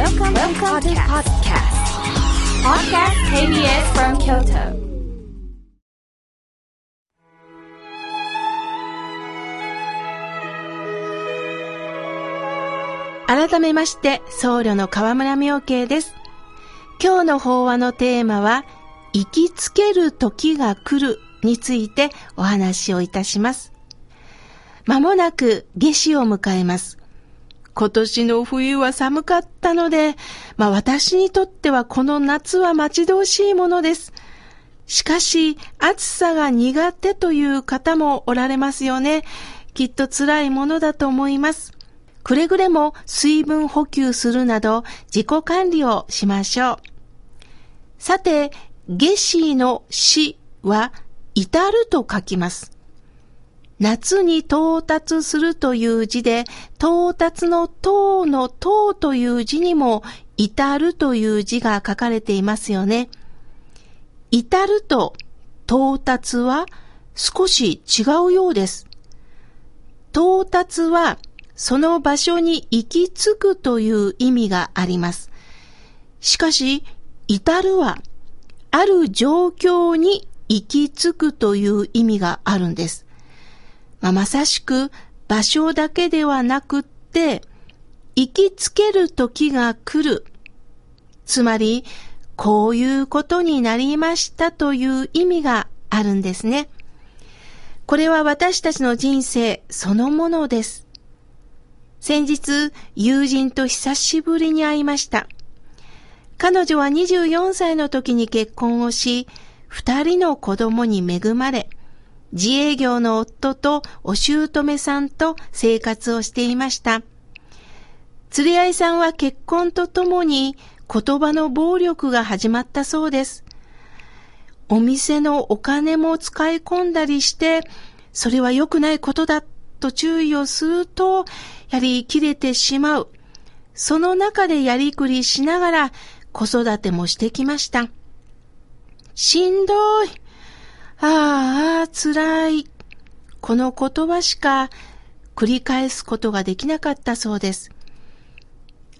Welcome, Welcome to podcast. Podcast KBS from Kyoto. 改めまして、僧侶の河村明慶です。今日の法話のテーマは、生きつける時が来るについてお話をいたします。まもなく夏至を迎えます。今年の冬は寒かったので、まあ私にとってはこの夏は待ち遠しいものです。しかし、暑さが苦手という方もおられますよね。きっと辛いものだと思います。くれぐれも水分補給するなど自己管理をしましょう。さて、夏至の死は至ると書きます。夏に到達するという字で、到達の到の到という字にも至るという字が書かれていますよね。至ると到達は少し違うようです。到達はその場所に行き着くという意味があります。しかし、至るは、ある状況に行き着くという意味があるんです。まあ、まさしく場所だけではなくって、行きつける時が来る。つまり、こういうことになりましたという意味があるんですね。これは私たちの人生そのものです。先日、友人と久しぶりに会いました。彼女は24歳の時に結婚をし、二人の子供に恵まれ、自営業の夫とお姑さんと生活をしていました。釣り合いさんは結婚とともに言葉の暴力が始まったそうです。お店のお金も使い込んだりして、それは良くないことだと注意をすると、やり切れてしまう。その中でやりくりしながら子育てもしてきました。しんどい。ああ、辛い。この言葉しか繰り返すことができなかったそうです。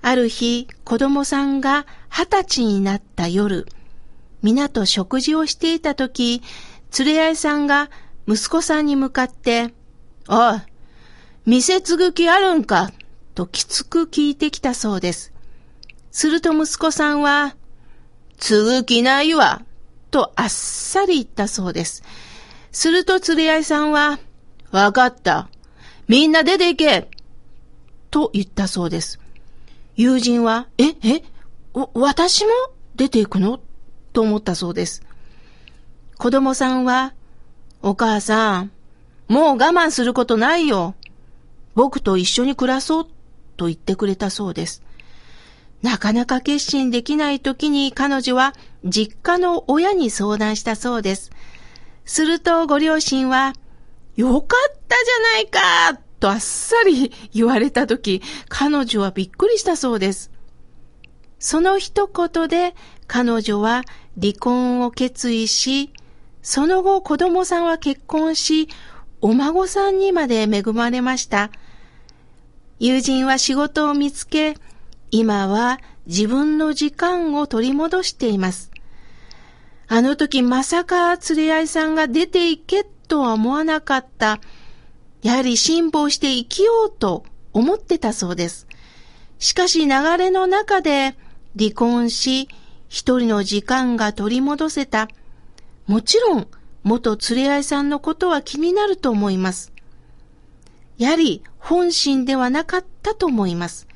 ある日、子供さんが二十歳になった夜、皆と食事をしていたとき、連れ合いさんが息子さんに向かって、おい、店継ぐ気あるんか？ときつく聞いてきたそうです。すると息子さんは、継ぐ気ないわ、とあっさり言ったそうです。すると連れ合いさんは、わかった。みんな出て行けと言ったそうです。友人は、え、え、私も？出て行くの？と思ったそうです。子供さんは、お母さん、もう我慢することないよ。僕と一緒に暮らそうと言ってくれたそうです。なかなか決心できない時に彼女は実家の親に相談したそうです。するとご両親は、よかったじゃないかとあっさり言われた時、彼女はびっくりしたそうです。その一言で彼女は離婚を決意し、その後子供さんは結婚し、お孫さんにまで恵まれました。友人は仕事を見つけ、今は自分の時間を取り戻しています。あの時まさか連れ合いさんが出て行けとは思わなかった。やはり辛抱して生きようと思ってたそうです。しかし流れの中で離婚し、一人の時間が取り戻せた。もちろん、元連れ合いさんのことは気になると思います。やはり本心ではなかったと思います。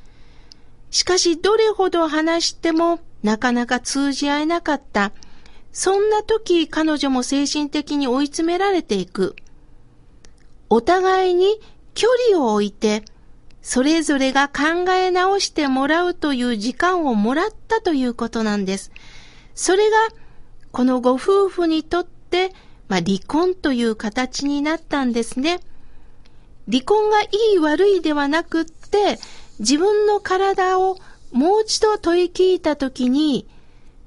しかしどれほど話してもなかなか通じ合えなかった。そんな時彼女も精神的に追い詰められていく。お互いに距離を置いて、それぞれが考え直してもらうという時間をもらったということなんです。それが、このご夫婦にとって、まあ、離婚という形になったんですね。離婚がいい悪いではなくって、自分の体をもう一度問い聞いたときに、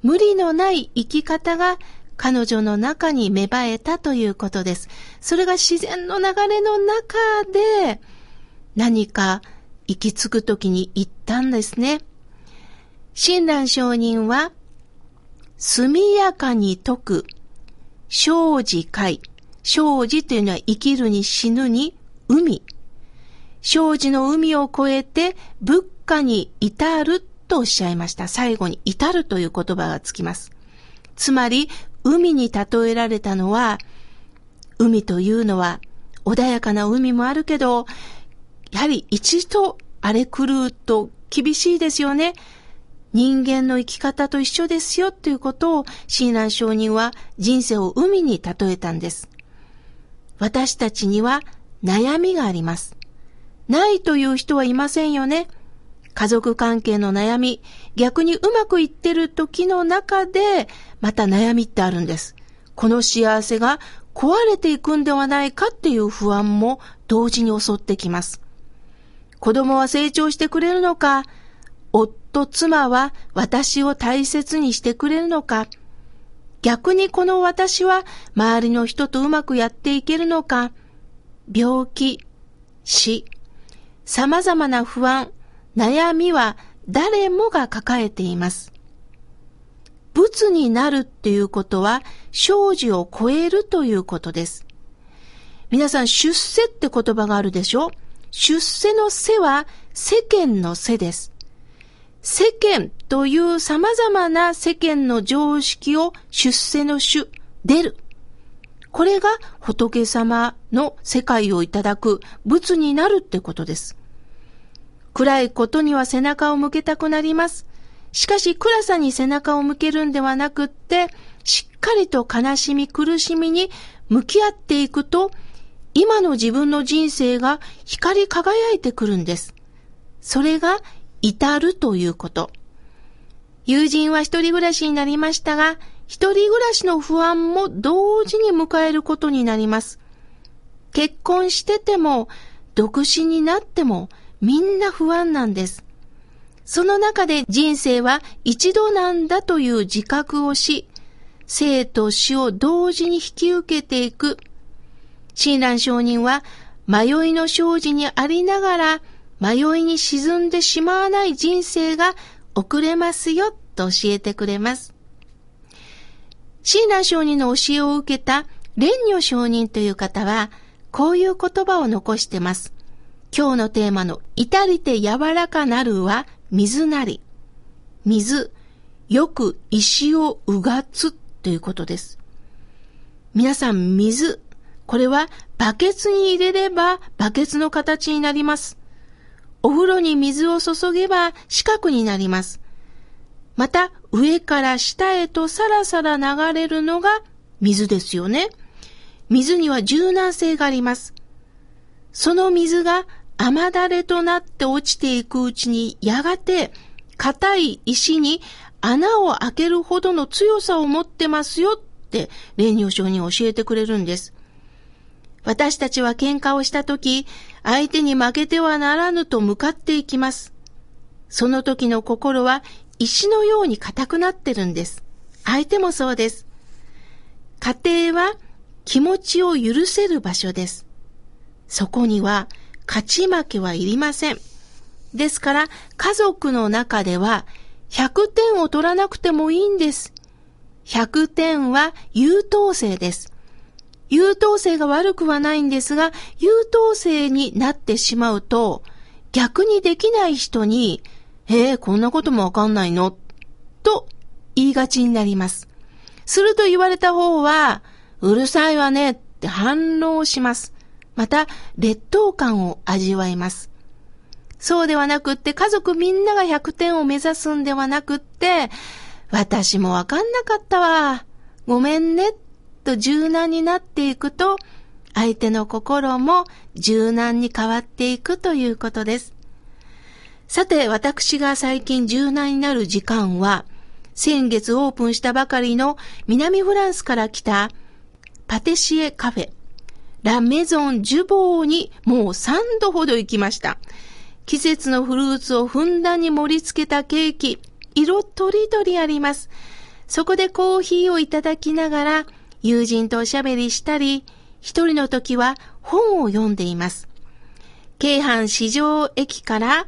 無理のない生き方が彼女の中に芽生えたということです。それが自然の流れの中で何か行き着くときに言ったんですね。親鸞上人は、速やかに説く、生死会。生死というのは生きるに死ぬに海。生死の海を越えて仏家に至るとおっしゃいました。最後に至るという言葉がつきます。つまり、海に例えられたのは、海というのは穏やかな海もあるけど、やはり一度荒れ狂うと厳しいですよね。人間の生き方と一緒ですよということを親鸞上人は人生を海に例えたんです。私たちには悩みがあります。ないという人はいませんよね。家族関係の悩み、逆にうまくいってる時の中で、また悩みってあるんです。この幸せが壊れていくんではないかっていう不安も同時に襲ってきます。子供は成長してくれるのか、夫、妻は私を大切にしてくれるのか、逆にこの私は周りの人とうまくやっていけるのか、病気、死、様々な不安、悩みは誰もが抱えています。仏になるっていうことは、生死を超えるということです。皆さん、出世って言葉があるでしょ？出世の世は世間の世です。世間という様々な世間の常識を出世の主、出る。これが仏様の世界をいただく仏になるってことです。暗いことには背中を向けたくなります。しかし暗さに背中を向けるんではなくって、しっかりと悲しみ苦しみに向き合っていくと、今の自分の人生が光り輝いてくるんです。それが至るということ。友人は一人暮らしになりましたが、一人暮らしの不安も同時に迎えることになります。結婚してても、独身になっても、みんな不安なんです。その中で人生は一度なんだという自覚をし、生と死を同時に引き受けていく。親鸞上人は迷いの生じにありながら迷いに沈んでしまわない人生が送れますよと教えてくれます。親鸞上人の教えを受けた蓮如上人という方はこういう言葉を残してます。今日のテーマの至りて柔らかなるは水なり。水、よく石をうがつということです。皆さん、水。これはバケツに入れればバケツの形になります。お風呂に水を注げば四角になります。また、上から下へとさらさら流れるのが水ですよね。水には柔軟性があります。その水が雨だれとなって落ちていくうちにやがて硬い石に穴を開けるほどの強さを持ってますよって霊尿症に教えてくれるんです。私たちは喧嘩をしたとき、相手に負けてはならぬと向かっていきます。その時の心は石のように硬くなってるんです。相手もそうです。家庭は気持ちを許せる場所です。そこには勝ち負けはいりません。ですから、家族の中では100点を取らなくてもいいんです。100点は優等生です。優等生が悪くはないんですが、優等生になってしまうと、逆にできない人に、へえ、こんなこともわかんないの？と言いがちになります。すると言われた方は、うるさいわねって反論します。また劣等感を味わいます。そうではなくって家族みんなが100点を目指すんではなくって、私もわかんなかったわ。ごめんね。と柔軟になっていくと、相手の心も柔軟に変わっていくということです。さて、私が最近柔軟になる時間は、先月オープンしたばかりの南フランスから来たパティシエカフェラメゾン・ジュボーにもう3度ほど行きました。季節のフルーツをふんだんに盛り付けたケーキ、色とりどりあります。そこでコーヒーをいただきながら、友人とおしゃべりしたり、一人の時は本を読んでいます。京阪市場駅から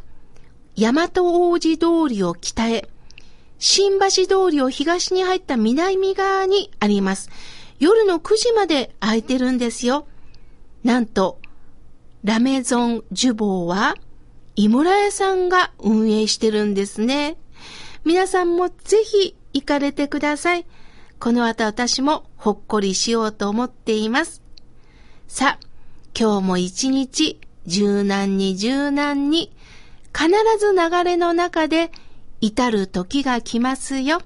大和王子通りを北へ、新橋通りを東に入った南側にあります。夜の9時まで開いてるんですよ。なんと、ラメゾン・ジュボーは、井村屋さんが運営してるんですね。皆さんもぜひ行かれてください。この後私もほっこりしようと思っています。さあ、今日も一日柔軟に柔軟に必ず流れの中で至る時が来ますよ。